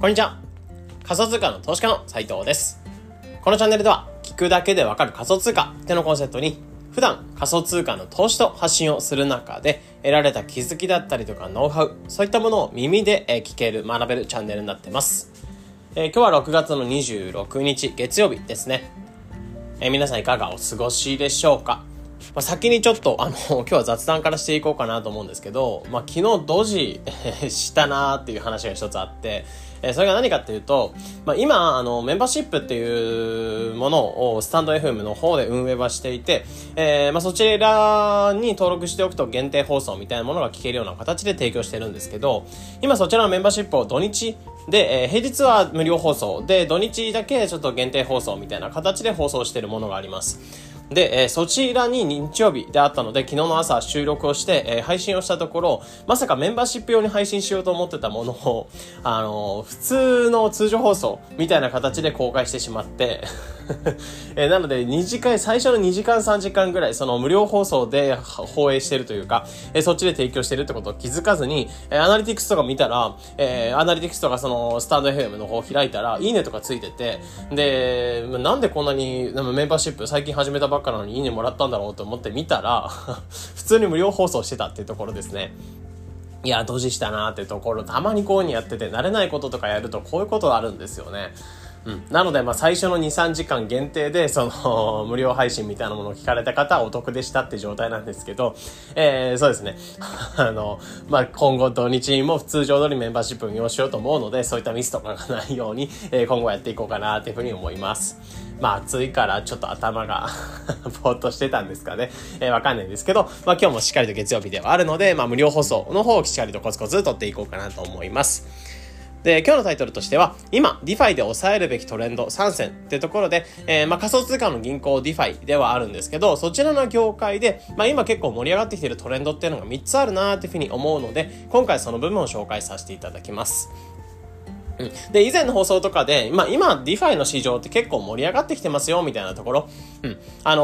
こんにちは。仮想通貨の投資家の斉藤です。このチャンネルでは、聞くだけでわかる仮想通貨ってのコンセプトに、普段仮想通貨の投資と発信をする中で、得られた気づきだったりとかノウハウ、そういったものを耳で聞ける、学べるチャンネルになってます。えー、今日は6月の26日、月曜日ですね。えー、皆さんいかがお過ごしでしょうか？ま、先にちょっと、あの、今日は雑談からしていこうかなと思うんですけど、まあ、昨日ドジしたなーっていう話が一つあって、えそれが何かっていうと、まあ、今、あの、メンバーシップっていうものをスタンド FM の方で運営はしていて、えー、まあ、そちらに登録しておくと限定放送みたいなものが聞けるような形で提供してるんですけど、今そちらのメンバーシップを土日で、えー、平日は無料放送で、土日だけちょっと限定放送みたいな形で放送してるものがあります。で、えー、そちらに日曜日であったので、昨日の朝収録をして、えー、配信をしたところ、まさかメンバーシップ用に配信しようと思ってたものを、あのー、普通の通常放送みたいな形で公開してしまって えー、なので、2時間、最初の2時間3時間ぐらい、その無料放送で放映してるというか、えー、そっちで提供してるってことを気づかずに、えー、アナリティクスとか見たら、えー、アナリティクスとかその、スタンド FM の方開いたら、いいねとかついてて、で、なんでこんなに、メンバーシップ最近始めたばっかなのにいいねもらったんだろうと思って見たら 普通に無料放送してたっていうところですね。いや、ドジしたなーっていうところ、たまにこういうにやってて、慣れないこととかやるとこういうことがあるんですよね。うん。なので、まあ、最初の2、3時間限定で、その、無料配信みたいなものを聞かれた方はお得でしたって状態なんですけど、えー、そうですね。あの、まあ、今後土日にも通常通りメンバーシップ運用しようと思うので、そういったミスとかがないように、えー、今後やっていこうかなっていうふうに思います。まあ、暑いからちょっと頭が ぼーっとしてたんですかね。えー、わかんないんですけど、まあ、今日もしっかりと月曜日ではあるので、まあ、無料放送の方をしっかりとコツコツ撮っていこうかなと思います。で、今日のタイトルとしては、今、DeFi で抑えるべきトレンド3選ってところで、えー、まあ仮想通貨の銀行 DeFi ではあるんですけど、そちらの業界で、まあ今結構盛り上がってきているトレンドっていうのが3つあるなーっていうふうに思うので、今回その部分を紹介させていただきます。うん。で、以前の放送とかで、まあ今、 DeFi の市場って結構盛り上がってきてますよ、みたいなところ。うん。あの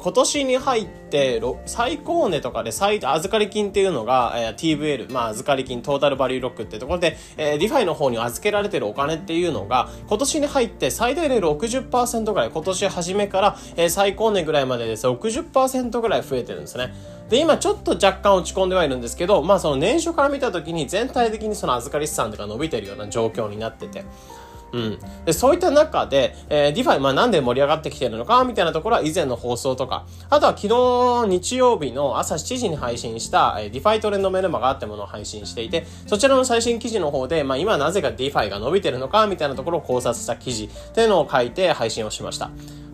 ー、今年に入って、最高値とかで最、預かり金っていうのが、えー、TVL、まあ預かり金、 Total Value Lock ってところで、えー、 DeFi の方に預けられてるお金っていうのが、今年に入って最大で60%ぐらい、今年初めから、えー、最高値ぐらいまでです60%ぐらい増えてるんですね。で、今ちょっと若干落ち込んではいるんですけど、まあその年初から見た時に全体的にその預かり資産とか伸びてるような状況になってて、うん。で、そういった中で、えー、 DeFi、まあなんで盛り上がってきてるのか、みたいなところは以前の放送とか、あとは昨日日曜日の朝7時に配信した、えー、 DeFi トレンドメルマガってものを配信していて、そちらの最新記事の方で、まあ今なぜか DeFi が伸びてるのか、みたいなところを考察した記事っていうのを書いて配信をしました。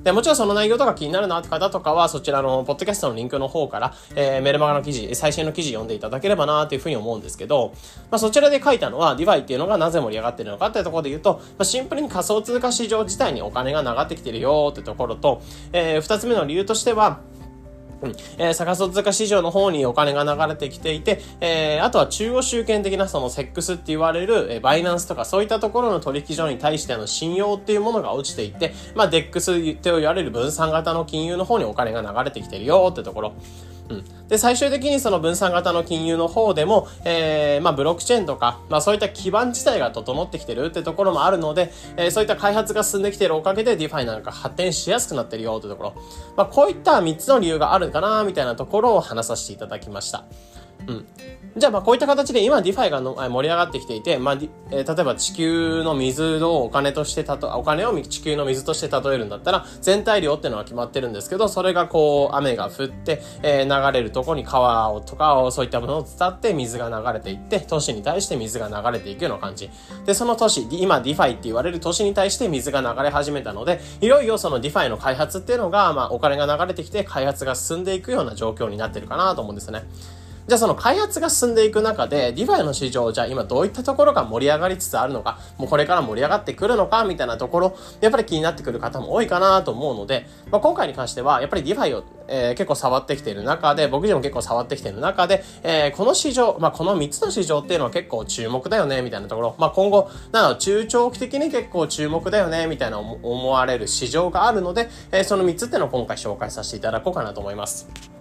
で、もちろんその内容とか気になるなって方とかは、そちらのポッドキャストのリンクの方から、えー、メルマガの記事、最新の記事読んでいただければなっていうふうに思うんですけど、まあそちらで書いたのは、 DeFi っていうのがなぜ盛り上がってるのかっていうところで言うと、まあ、シンプルに仮想通貨市場自体にお金が流れてきてるよってところと、えー、二つ目の理由としては、うん。えー、仮想通貨市場の方にお金が流れてきていて、えー、あとは中央集権的なそのセックスって言われる、えー、バイナンスとかそういったところの取引所に対しての信用っていうものが落ちていって、まあ、 DEX って言われる分散型の金融の方にお金が流れてきてるよってところ。うん。で、最終的にその分散型の金融の方でも、えー、まあ、ブロックチェーンとか、まあ、そういった基盤自体が整ってきてるってところもあるので、えー、そういった開発が進んできてるおかげで DeFi なんか発展しやすくなってるよってところ。まあ、こういった3つの理由があるかな、みたいなところを話させていただきました。うん。じゃあまあこういった形で今 DeFi がの盛り上がってきていて、まあ、えー、例えば地球の水をお金としてたと、お金を地球の水として例えるんだったら、全体量ってのは決まってるんですけど、それがこう雨が降って、えー、流れるとこに川をとかをそういったものを伝って水が流れていって、都市に対して水が流れていくような感じ。で、その都市、今 DeFi って言われる都市に対して水が流れ始めたので、いよいよその DeFi の開発っていうのが、まあお金が流れてきて開発が進んでいくような状況になってるかなと思うんですね。じゃあその開発が進んでいく中で、 DeFi の市場、じゃあ今どういったところが盛り上がりつつあるのか、もうこれから盛り上がってくるのか、みたいなところ、やっぱり気になってくる方も多いかなと思うので、まあ、今回に関しては、やっぱり DeFi を、えー、結構触ってきている中で、僕自身も結構触ってきている中で、えー、この市場、まあ、この3つの市場っていうのは結構注目だよね、みたいなところ、まあ、今後、なの中長期的に結構注目だよね、みたいな思われる市場があるので、えー、その3つっていうのを今回紹介させていただこうかなと思います。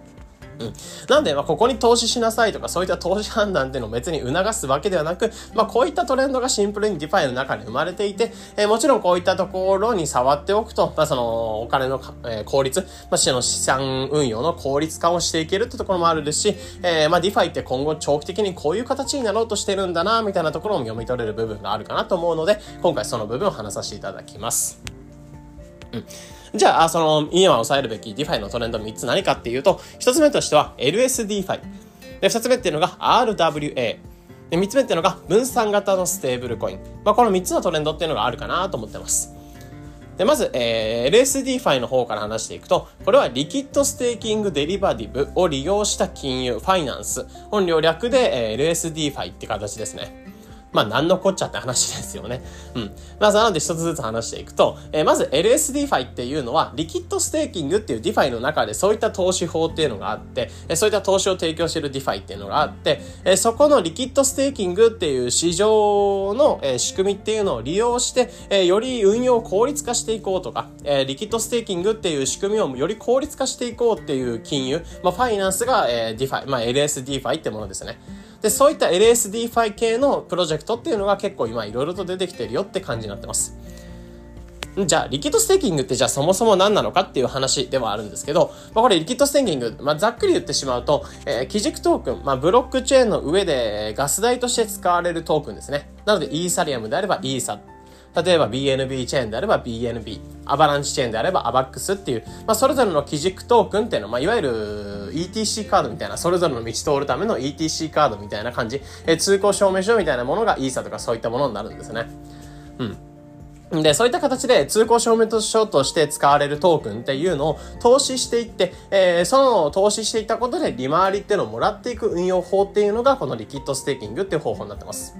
うん。なんで、まあ、ここに投資しなさいとか、そういった投資判断っていうのを別に促すわけではなく、まあ、こういったトレンドがシンプルに DeFi の中に生まれていて、えー、もちろんこういったところに触っておくと、まあ、その、お金の、えー、効率、まあ、その資産運用の効率化をしていけるってところもあるですし、えー、まあ、 DeFi って今後長期的にこういう形になろうとしてるんだな、みたいなところを読み取れる部分があるかなと思うので、今回その部分を話させていただきます。うん。じゃあ、その、今抑えるべき DeFi のトレンド3つ何かっていうと、1つ目としては LSDFi。で、2つ目っていうのが RWA。で、3つ目っていうのが分散型のステーブルコイン。まあ、この3つのトレンドっていうのがあるかなと思ってます。で、まず、えー、LSDFi の方から話していくと、これはリキッドステーキングデリバティブを利用した金融、ファイナンス、本領略で、えー、LSDFi って形ですね。まあ、なんのこっちゃって話ですよね。うん。まず、なので一つずつ話していくと、えー、まず LSDFi っていうのは、リキッドステーキングっていう DeFi の中でそういった投資法っていうのがあって、えー、そういった投資を提供している DeFi っていうのがあって、えー、そこのリキッドステーキングっていう市場の、えー、仕組みっていうのを利用して、えー、より運用を効率化していこうとか、えー、リキッドステーキングっていう仕組みをより効率化していこうっていう金融、まあ、ファイナンスが、えー、DeFi、まあ、LSDFi ってものですね。で、そういった LSDFi 系のプロジェクトっていうのが結構今いろいろと出てきてるよって感じになってます。じゃあ、リキッドステーキングってじゃあそもそも何なのかっていう話ではあるんですけど、まあ、これリキッドステーキング、まあ、ざっくり言ってしまうと、えー、基軸トークン、まあ、ブロックチェーンの上でガス代として使われるトークンですね。なので、イーサリアムであればイーサ例えば BNB チェーンであれば BNB、アバランチチェーンであれば AVAX っていう、まあ、それぞれの基軸トークンっていうのは、まあ、いわゆる ETC カードみたいな、それぞれの道通るための ETC カードみたいな感じ、え通行証明書みたいなものがイーサとかそういったものになるんですね。うん。で、そういった形で通行証明書として使われるトークンっていうのを投資していって、えー、その投資していったことで利回りっていうのをもらっていく運用法っていうのがこのリキッドステーキングっていう方法になってます。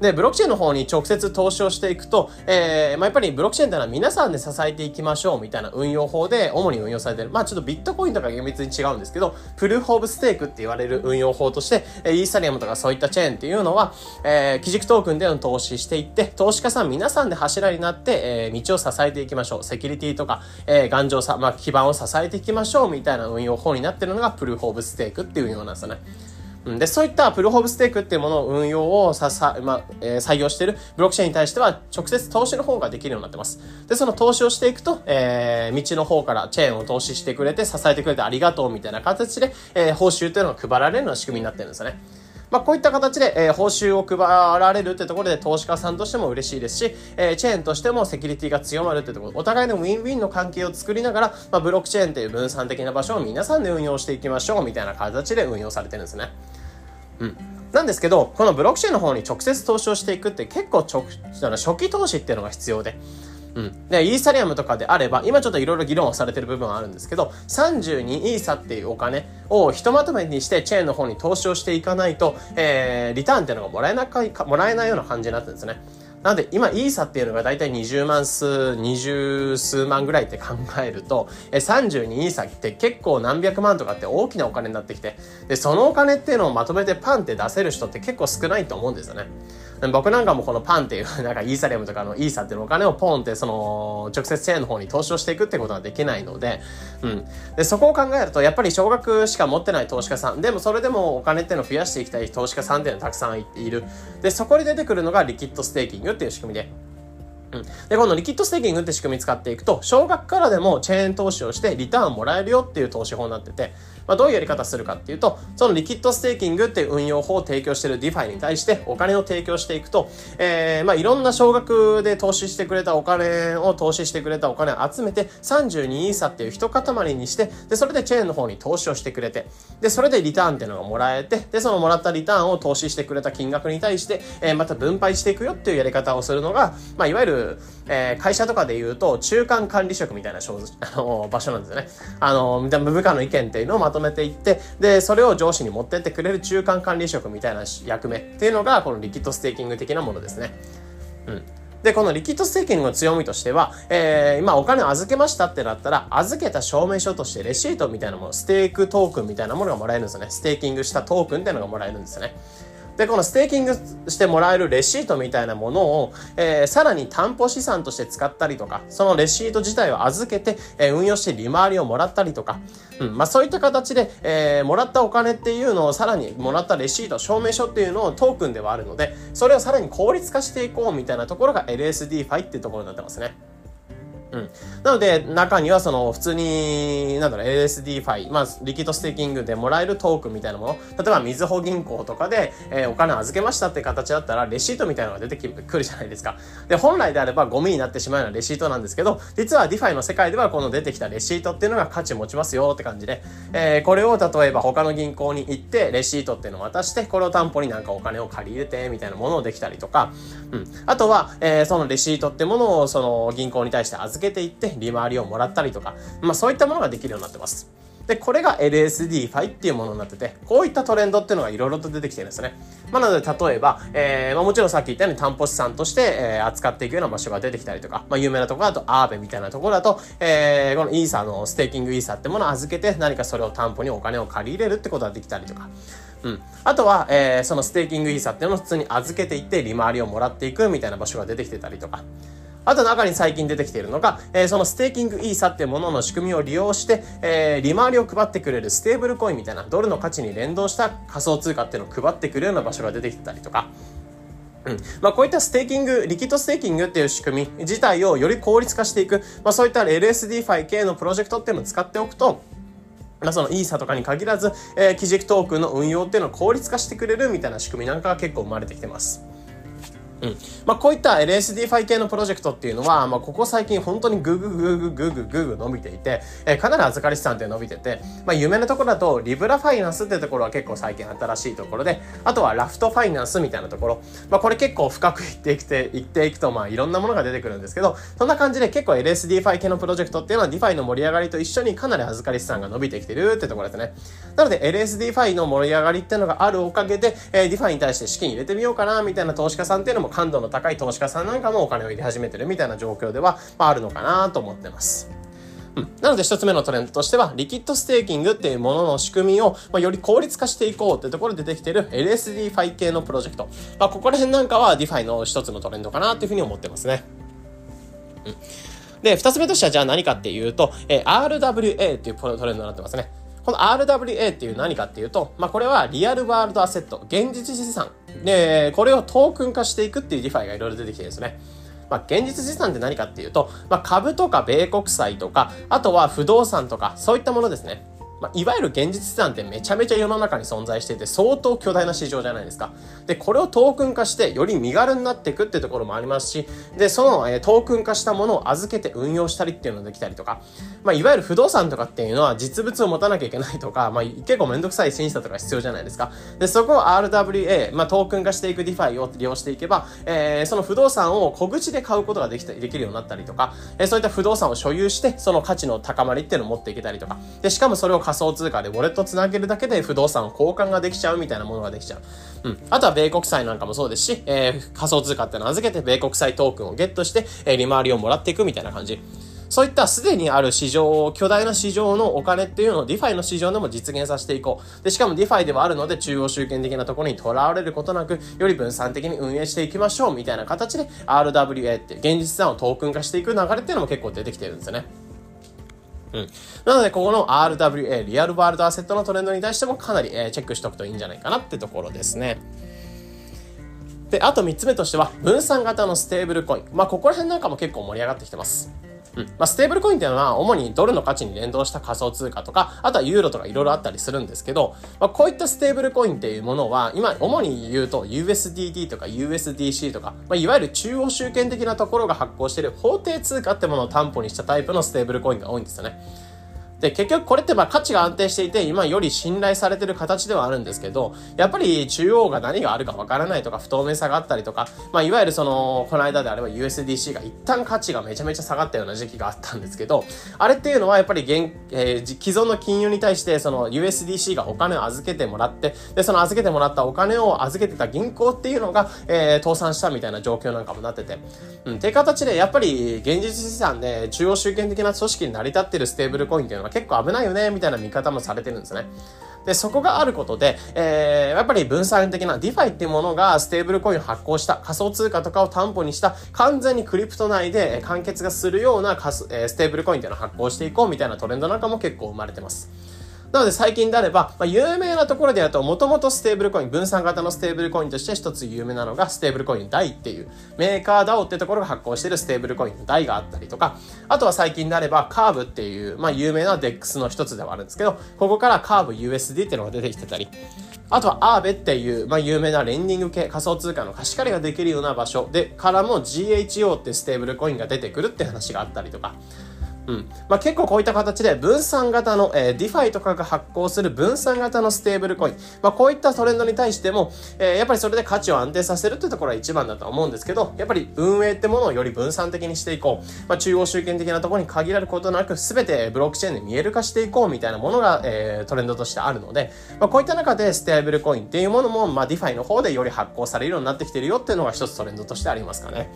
で、ブロックチェーンの方に直接投資をしていくと、えー、まあ、やっぱりブロックチェーンってのは皆さんで支えていきましょうみたいな運用法で主に運用されてる。まあ、ちょっとビットコインとか厳密に違うんですけど、プルーフオブステークって言われる運用法として、えイーサリアムとかそういったチェーンっていうのは、えー、基軸トークンでの投資していって、投資家さん皆さんで柱になって、えー、道を支えていきましょう。セキュリティとか、えー、頑丈さ、まあ、基盤を支えていきましょうみたいな運用法になってるのがプルーフオブステークっていう運用なんですよね。で、そういったプルホブステークっていうものを運用をささ、まあ、えー、採用しているブロックチェーンに対しては直接投資の方ができるようになってます。で、その投資をしていくと、えー、道の方からチェーンを投資してくれて、支えてくれてありがとうみたいな形で、えー、報酬っていうのが配られるような仕組みになってるんですよね。まあ、こういった形で、えー、報酬を配られるってところで投資家さんとしても嬉しいですし、えー、チェーンとしてもセキュリティが強まるってところ、お互いのウィンウィンの関係を作りながら、まあ、ブロックチェーンっていう分散的な場所を皆さんで運用していきましょうみたいな形で運用されてるんですね。うん。なんですけど、このブロックチェーンの方に直接投資をしていくって結構直、初期投資っていうのが必要で。うん。で、イーサリアムとかであれば、今ちょっといろいろ議論をされてる部分はあるんですけど、32イーサっていうお金をひとまとめにしてチェーンの方に投資をしていかないと、えー、リターンっていうのがもらえなか、もらえないような感じになってるんですね。なので、今、イーサっていうのが大体20万数、20数万ぐらいって考えると、え32イーサって結構何百万とかって大きなお金になってきて、で、そのお金っていうのをまとめてパンって出せる人って結構少ないと思うんですよね。僕なんかもこのパンっていう、なんかイーサリアムとかのイーサっていうお金をポンってその直接チェーンの方に投資をしていくってことはできないので、うん。で、そこを考えると、やっぱり少額しか持ってない投資家さん、でもそれでもお金っていうのを増やしていきたい投資家さんっていうのはたくさんいる。で、そこに出てくるのがリキッドステーキングっていう仕組みで、うん。で、このリキッドステーキングって仕組み使っていくと、少額からでもチェーン投資をしてリターンもらえるよっていう投資法になってて、まあ、どういうやり方するかっていうと、そのリキッドステーキングっていう運用法を提供している DeFi に対してお金を提供していくと、えー、まあいろんな少額で投資してくれたお金を投資してくれたお金を集めて32イーサっていう一塊にして、で、それでチェーンの方に投資をしてくれて、で、それでリターンっていうのがもらえて、で、そのもらったリターンを投資してくれた金額に対して、えー、また分配していくよっていうやり方をするのが、まあいわゆる、えー、会社とかで言うと中間管理職みたいな 場所なんですよね。あの、みたいな部下の意見っていうのをまとめていって、で、それを上司に持ってってくれる中間管理職みたいな役目っていうのが、このリキッドステーキング的なものですね。うん。で、このリキッドステーキングの強みとしては、えー、今お金を預けましたってなったら、預けた証明書としてレシートみたいなもの、ステークトークンみたいなものがもらえるんですよね。ステーキングしたトークンっていうのがもらえるんですよね。で、このステーキングしてもらえるレシートみたいなものを、えー、さらに担保資産として使ったりとか、そのレシート自体を預けて、えー、運用して利回りをもらったりとか、うん、まあそういった形で、えー、もらったお金っていうのをさらにもらったレシート、証明書っていうのをトークンではあるので、それをさらに効率化していこうみたいなところが LSD ファイっていうところになってますね。うん。なので、中にはその、普通に、なんだろう、 LSDFi、まあ、リキッドステーキングでもらえるトークンみたいなもの、例えば、みずほ銀行とかで、えー、お金預けましたって形だったら、レシートみたいなのが出てくるじゃないですか。で、本来であればゴミになってしまうようなレシートなんですけど、実は DeFi の世界ではこの出てきたレシートっていうのが価値持ちますよって感じで、えー、これを例えば他の銀行に行って、レシートっていうのを渡して、これを担保になんかお金を借り入れて、みたいなものをできたりとか、うん。あとは、えー、そのレシートってものを、その銀行に対して預けていって、利回りをもらったりとか、まあそういったものができるようになってます。で、これが LSD ファイっていうものになってて、こういったトレンドっていうのがいろいろと出てきてるんですね。まあ、なので、例えば、えー、まあ、もちろんさっき言ったように担保資産として、えー、扱っていくような場所が出てきたりとか、まあ、有名なところだと、アーベみたいなところだと、えー、このイーサのステーキングイーサってものを預けて、何かそれを担保にお金を借り入れるってことができたりとか、うん。あとは、えー、そのステーキングイーサっていうのを普通に預けていって、利回りをもらっていくみたいな場所が出てきてたりとか、あと中に最近出てきているのが、えー、そのステーキングイーサっていうものの仕組みを利用して、えー、利回りを配ってくれるステーブルコインみたいなドルの価値に連動した仮想通貨っていうのを配ってくるような場所が出てきたりとか、うん。まあ、こういったステーキング、リキッドステーキングっていう仕組み自体をより効率化していく、まあ、そういった LSD ファイ系のプロジェクトっていうのを使っておくと、まあ、そのイーサとかに限らず、えー、基軸トークンの運用っていうのを効率化してくれるみたいな仕組みなんかが結構生まれてきてます。うん。まあ、こういった LSD ファイ系のプロジェクトっていうのは、まあ、ここ最近本当にグーグーグーグーグーグーググ伸びていて、えー、かなり預かり資産って伸びてて、まあ、有名なところだと、 Lybra Finance ってところは結構最近新しいところで、あとは Raft Finance みたいなところ、まあ、これ結構深くいっていくて、いっていくと、まあ、いろんなものが出てくるんですけど、そんな感じで結構 LSD ファイ系のプロジェクトっていうのは DeFi の盛り上がりと一緒にかなり預かり資産が伸びてきてるってところですね。なので LSD ファイの盛り上がりっていうのがあるおかげで、えー、DeFi に対して資金入れてみようかな、みたいな投資家さんっていうのも感度の高い投資家さんなんかもお金を入れ始めてるみたいな状況では、まあ、あるのかなと思ってます。なので一つ目のトレンドとしては、リキッドステーキングっていうものの仕組みを、まあ、より効率化していこうっていうところで出てきてる LSD ファイ系のプロジェクト。まあ、ここら辺なんかは DeFi の一つのトレンドかなっていうふうに思ってますね。で、二つ目としてはじゃあ何かっていうと、えー、RWA っていうトレンドになってますね。この RWA っていう何かっていうと、まあ、これは real world asset、現実資産。で、これをトークン化していくっていう DeFi がいろいろ出てきてるんですね。まあ、現実資産って何かっていうと、まあ、株とか米国債とか、あとは不動産とか、そういったものですね。まあ、いわゆる現実資産ってめちゃめちゃ世の中に存在していて相当巨大な市場じゃないですか。で、これをトークン化してより身軽になっていくっていうところもありますし、で、その、えー、トークン化したものを預けて運用したりっていうのができたりとか、まあ、いわゆる不動産とかっていうのは実物を持たなきゃいけないとか、まあ、結構めんどくさい審査とか必要じゃないですか。で、そこを RWA、まあ、トークン化していく DeFi を利用していけば、えー、その不動産を小口で買うことができたできるようになったりとか、えー、そういった不動産を所有して、その価値の高まりっていうのを持っていけたりとか、で、しかもそれを仮想通貨でウォレットつなげるだけで不動産を交換ができちゃうみたいなものができちゃう。うん。あとは米国債なんかもそうですし、えー、仮想通貨ってのを預けて米国債トークンをゲットして、えー、利回りをもらっていくみたいな感じ。そういったすでにある市場を、巨大な市場のお金っていうのを DeFi の市場でも実現させていこう。で、しかも DeFi ではあるので中央集権的なところにとらわれることなく、より分散的に運営していきましょうみたいな形で RWA って現実資産をトークン化していく流れっていうのも結構出てきてるんですよね。うん。なので、ここの RWA、リアルワールドアセットのトレンドに対してもかなり、え、チェックしておくといいんじゃないかなってところですね。で、あと3つ目としては、分散型のステーブルコイン。まあ、ここら辺なんかも結構盛り上がってきてます。うん。まあ、ステーブルコインっていうのは、主にドルの価値に連動した仮想通貨とか、あとはユーロとかいろいろあったりするんですけど、まあ、こういったステーブルコインっていうものは、今、主に言うと USDT とか USDC とか、まあ、いわゆる中央集権的なところが発行している法定通貨ってものを担保にしたタイプのステーブルコインが多いんですよね。で、結局これってまあ価値が安定していて、今より信頼されてる形ではあるんですけど、やっぱり中央が何があるかわからないとか、不透明さがあったりとか、まあいわゆるその、この間であれば USDC が一旦価値がめちゃめちゃ下がったような時期があったんですけど、あれっていうのはやっぱり現、えー、既存の金融に対してその USDC がお金を預けてもらって、で、その預けてもらったお金を預けてた銀行っていうのが、えー、倒産したみたいな状況なんかもなってて、うん、っていう形でやっぱり現実資産で中央集権的な組織に成り立ってるステーブルコインっていうののは結構危ないよね、みたいな見方もされてるんですね。で、そこがあることで、えー、やっぱり分散的な DeFi っていうものがステーブルコインを発行した仮想通貨とかを担保にした完全にクリプト内で完結がするようなステーブルコインっていうのを発行していこうみたいなトレンドなんかも結構生まれてます。なので最近であれば、まあ、有名なところでやると、もともとステーブルコイン、分散型のステーブルコインとして一つ有名なのが、ステーブルコイン DAI っていう、 MakerDAO ってところが発行しているステーブルコインの DAI があったりとか、あとは最近であれば、カーブっていう、まあ、有名な DEX の一つではあるんですけど、ここからカーブ USD っていうのが出てきてたり、あとは Aave っていう、まあ、有名なレンディング系仮想通貨の貸し借りができるような場所で、からも GHO ってステーブルコインが出てくるって話があったりとか、うん。まあ、結構こういった形で分散型の、えー、DeFi とかが発行する分散型のステーブルコイン。まあ、こういったトレンドに対しても、えー、やっぱりそれで価値を安定させるっていうところは一番だと思うんですけど、やっぱり運営ってものをより分散的にしていこう。まあ、中央集権的なところに限られることなく、すべてブロックチェーンで見える化していこうみたいなものが、えー、トレンドとしてあるので、まあ、こういった中でステーブルコインっていうものも、まあ、DeFi の方でより発行されるようになってきてるよっていうのが一つトレンドとしてありますかね。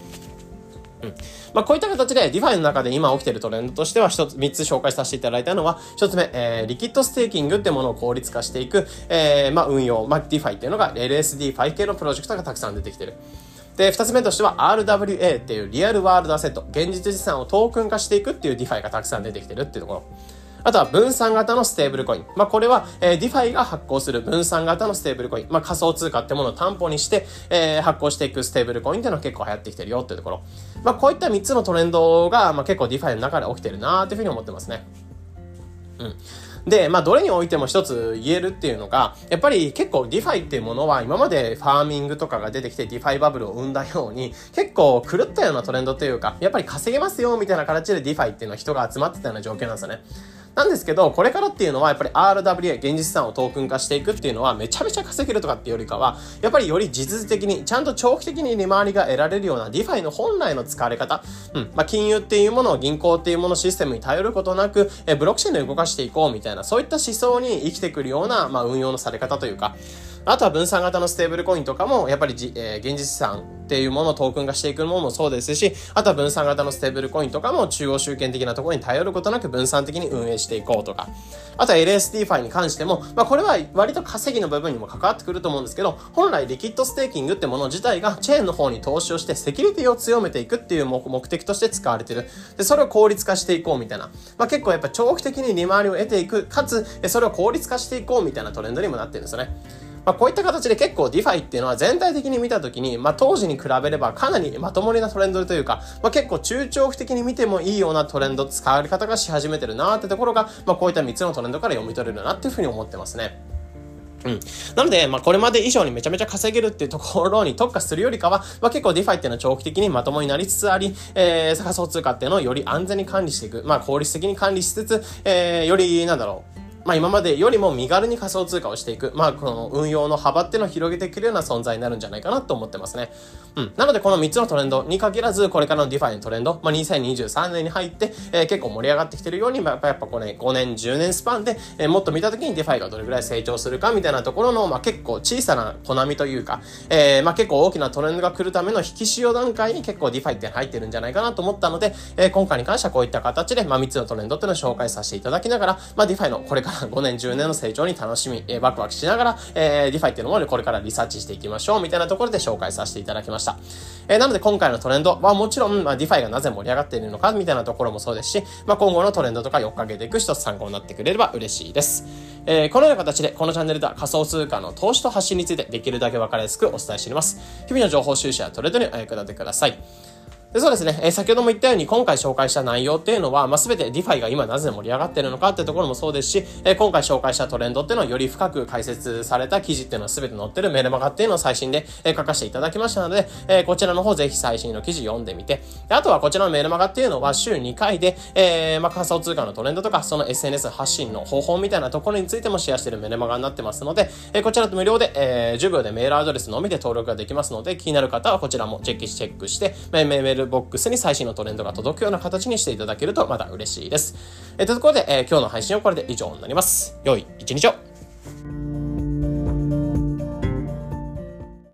うん。まあ、こういった形で DeFi の中で今起きているトレンドとしては一つ、三つ紹介させていただいたのは、一つ目、えー、リキッドステーキングってものを効率化していく、えー、まあ、運用、まあ、DeFi っていうのが LSD5 系のプロジェクトがたくさん出てきてる。で、二つ目としては RWA っていうリアルワールドアセット、現実資産をトークン化していくっていう DeFi がたくさん出てきてるっていうところ。あとは分散型のステーブルコイン。まあ、これは、えー、DeFi が発行する分散型のステーブルコイン。まあ、仮想通貨ってものを担保にして、えー、発行していくステーブルコインっていうのは結構流行ってきてるよっていうところ。まあ、こういった3つのトレンドが、まあ、結構 DeFi の中で起きてるなーっていうふうに思ってますね。うん。で、まあ、どれにおいても一つ言えるっていうのが、やっぱり結構 DeFi っていうものは今までファーミングとかが出てきて DeFi バブルを生んだように、結構狂ったようなトレンドというか、やっぱり稼げますよみたいな形で DeFi っていうのは人が集まってたような状況なんですよね。なんですけど、これからっていうのはやっぱり RWA、現実資産をトークン化していくっていうのはめちゃめちゃ稼げるとかっていうよりかは、やっぱりより実質的に、ちゃんと長期的に利回りが得られるような DeFi の本来の使われ方、うん、まあ、金融っていうものを銀行っていうものシステムに頼ることなく、えブロックチェーンで動かしていこうみたいな、そういった思想に生きてくるような、まあ、運用のされ方というか、あとは分散型のステーブルコインとかも、やっぱりじ、えー、現実資産っていうものをトークン化していくものもそうですし、あとは分散型のステーブルコインとかも中央集権的なところに頼ることなく分散的に運営していこうとか、あとは LSD ファイに関しても、まあこれは割と稼ぎの部分にも関わってくると思うんですけど、本来リキッドステーキングってもの自体がチェーンの方に投資をしてセキュリティを強めていくっていう目的として使われてる。で、それを効率化していこうみたいな。まあ結構やっぱ長期的に利回りを得ていく、かつ、それを効率化していこうみたいなトレンドにもなってるんですよね。まあ、こういった形で結構 DeFi っていうのは全体的に見たときに、まあ、当時に比べればかなりまともりなトレンドというか、まあ、結構中長期的に見てもいいようなトレンド、使われ方がし始めてるなってところが、まあ、こういった3つのトレンドから読み取れるなっていうふうに思ってますね。うん。なので、まあ、これまで以上にめちゃめちゃ稼げるっていうところに特化するよりかは、まあ、結構 DeFi っていうのは長期的にまともになりつつあり、えー、仮想通貨っていうのをより安全に管理していく。まあ、効率的に管理しつつ、えー、より、なんだろう、まあ今までよりも身軽に仮想通貨をしていく、まあこの運用の幅っていうのを広げていけるような存在になるんじゃないかなと思ってますね。うん。なのでこの3つのトレンドに限らず、これからの DeFi のトレンド、まあ2023年に入って、えー、結構盛り上がってきてるように、まあ、やっぱこれ、5年、10年スパンで、えー、もっと見た時に DeFi がどれぐらい成長するかみたいなところの、まあ結構小さな小波というか、えー、まあ結構大きなトレンドが来るための引き潮段階に結構 DeFi って入ってるんじゃないかなと思ったので、えー、今回に関してはこういった形で、まあ3つのトレンドっていうのを紹介させていただきながら、まあ DeFi のこれから5年、10年の成長に楽しみ、えー、ワクワクしながら、えー、DeFi っていうのもこれからリサーチしていきましょうみたいなところで紹介させていただきました。えー、なので今回のトレンドはもちろん、まあ、DeFi がなぜ盛り上がっているのかみたいなところもそうですし、まあ、今後のトレンドとか追っかけていく一つ参考になってくれれば嬉しいです。えー、このような形でこのチャンネルでは仮想通貨の投資と発信についてできるだけ分かりやすくお伝えしています。日々の情報収集やトレードにお役立てください。でそうですね、えー、先ほども言ったように今回紹介した内容っていうのは、まあ、全て DeFi が今なぜ盛り上がってるのかっていうところもそうですし、えー、今回紹介したトレンドっていうのはより深く解説された記事っていうのは全て載ってるメルマガっていうのを最新で、えー、書かせていただきましたので、えこちらの方ぜひ最新の記事読んでみて、あとはこちらのメルマガっていうのは週2回で、えまあ、仮想通貨のトレンドとか、その SNS 発信の方法みたいなところについてもシェアしてるメルマガになってますので、えこちらと無料で、え10秒でメールアドレスのみで登録ができますので、気になる方はこちらもチェックして、メールルボックスに最新のトレンドが届くような形にしていただけるとまた嬉しいです。えー、というところで、えー、今日の配信はこれで以上になります。良い一日を